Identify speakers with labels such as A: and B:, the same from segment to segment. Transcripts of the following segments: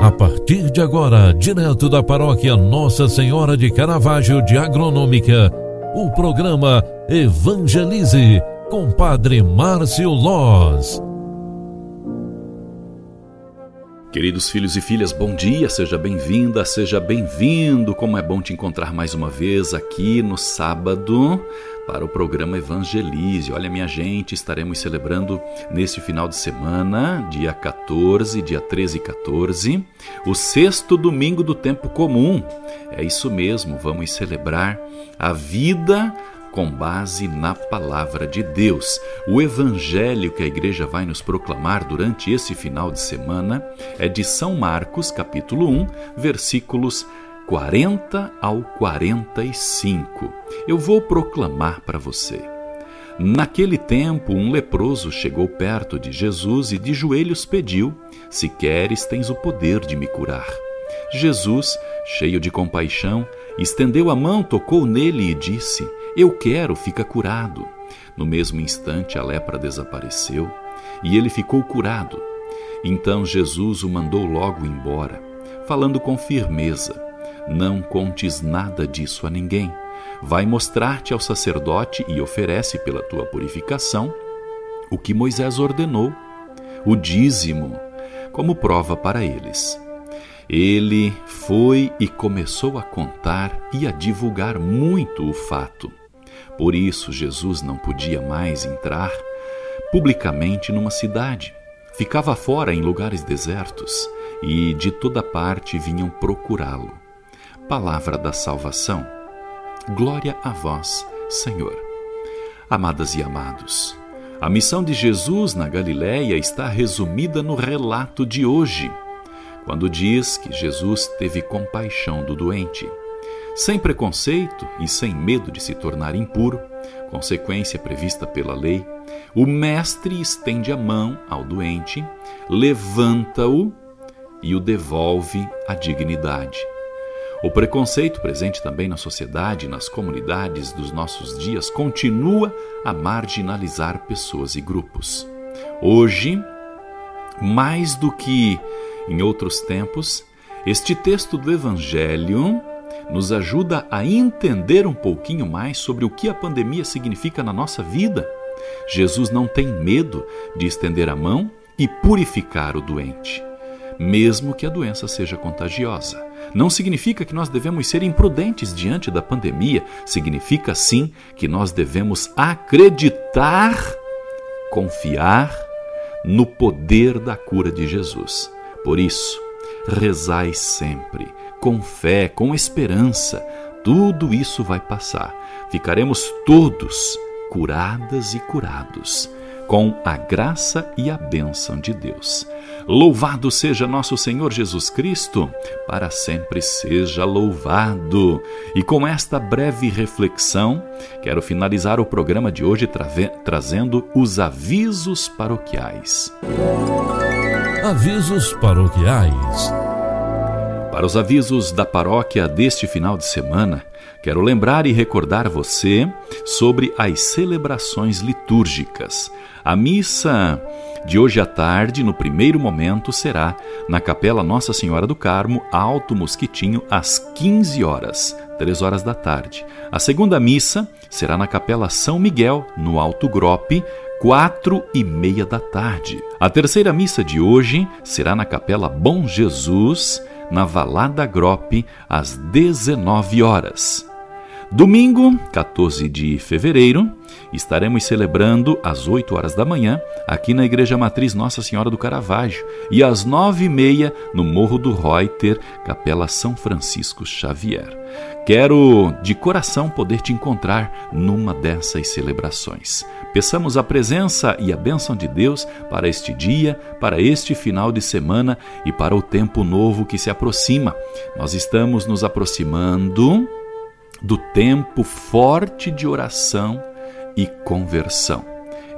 A: A partir de agora, direto da paróquia Nossa Senhora de Caravaggio de Agronômica, o programa Evangelize com Padre Márcio Loz.
B: Queridos filhos e filhas, bom dia, seja bem-vinda, seja bem-vindo. Como é bom te encontrar mais uma vez aqui no sábado para o programa Evangelize. Olha, minha gente, estaremos celebrando neste final de semana, dia 14, dia 13 e 14, o sexto domingo do tempo comum. É isso mesmo, vamos celebrar a vida com base na palavra de Deus. O evangelho que a igreja vai nos proclamar durante esse final de semana é de São Marcos, capítulo 1, versículos 40 ao 45. Eu vou proclamar para você. Naquele tempo, um leproso chegou perto de Jesus e de joelhos pediu: Se queres, tens o poder de me curar. Jesus, cheio de compaixão, estendeu a mão, tocou nele e disse: Eu quero, fica curado. No mesmo instante, a lepra desapareceu e ele ficou curado. Então Jesus o mandou logo embora, falando com firmeza: Não contes nada disso a ninguém. Vai mostrar-te ao sacerdote e oferece pela tua purificação o que Moisés ordenou, o dízimo, como prova para eles. Ele foi e começou a contar e a divulgar muito o fato. Por isso, Jesus não podia mais entrar publicamente numa cidade. Ficava fora em lugares desertos e de toda parte vinham procurá-lo. Palavra da salvação. Glória a vós, Senhor. Amadas e amados, a missão de Jesus na Galiléia está resumida no relato de hoje quando diz que Jesus teve compaixão do doente. Sem preconceito e sem medo de se tornar impuro, consequência prevista pela lei, o Mestre estende a mão ao doente, levanta-o e o devolve à dignidade. O preconceito presente também na sociedade e nas comunidades dos nossos dias continua a marginalizar pessoas e grupos. Hoje, mais do que em outros tempos, este texto do Evangelho nos ajuda a entender um pouquinho mais sobre o que a pandemia significa na nossa vida. Jesus não tem medo de estender a mão e purificar o doente, mesmo que a doença seja contagiosa. Não significa que nós devemos ser imprudentes diante da pandemia, significa sim que nós devemos acreditar, confiar no poder da cura de Jesus. Por isso, rezai sempre, com fé, com esperança. Tudo isso vai passar. Ficaremos todos curadas e curados, com a graça e a bênção de Deus. Louvado seja nosso Senhor Jesus Cristo, para sempre seja louvado. E com esta breve reflexão, quero finalizar o programa de hoje tra trazendo os avisos paroquiais.
A: Avisos paroquiais.
B: Para os avisos da paróquia deste final de semana, quero lembrar e recordar você sobre as celebrações litúrgicas. A missa de hoje à tarde, no primeiro momento, será na Capela Nossa Senhora do Carmo, Alto Mosquitinho, às 15 horas, 3 horas da tarde. A segunda missa será na Capela São Miguel, no Alto Grope, quatro e meia da tarde. A terceira missa de hoje será na Capela Bom Jesus, na Valada Grope, às 19 horas. Domingo, 14 de fevereiro, estaremos celebrando às 8 horas da manhã, aqui na Igreja Matriz Nossa Senhora do Caravaggio, e às 9 e meia no Morro do Reuter, Capela São Francisco Xavier. Quero de coração poder te encontrar numa dessas celebrações. Peçamos a presença e a bênção de Deus para este dia, para este final de semana e para o tempo novo que se aproxima. Nós estamos nos aproximando do tempo forte de oração e conversão.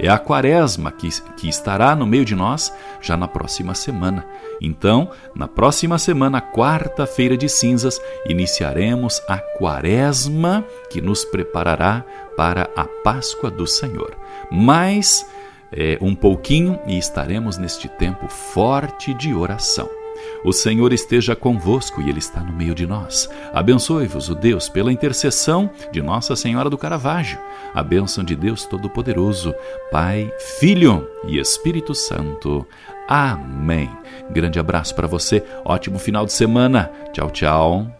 B: É a quaresma que, que estará no meio de nós já na próxima semana. Então, na próxima semana, quarta-feira de cinzas, iniciaremos a quaresma que nos preparará para a Páscoa do Senhor. Mais é, um pouquinho e estaremos neste tempo forte de oração. O Senhor esteja convosco e Ele está no meio de nós. Abençoe-vos o Deus pela intercessão de Nossa Senhora do Caravaggio. A bênção de Deus Todo-Poderoso, Pai, Filho e Espírito Santo. Amém. Grande abraço para você, ótimo final de semana. Tchau, tchau.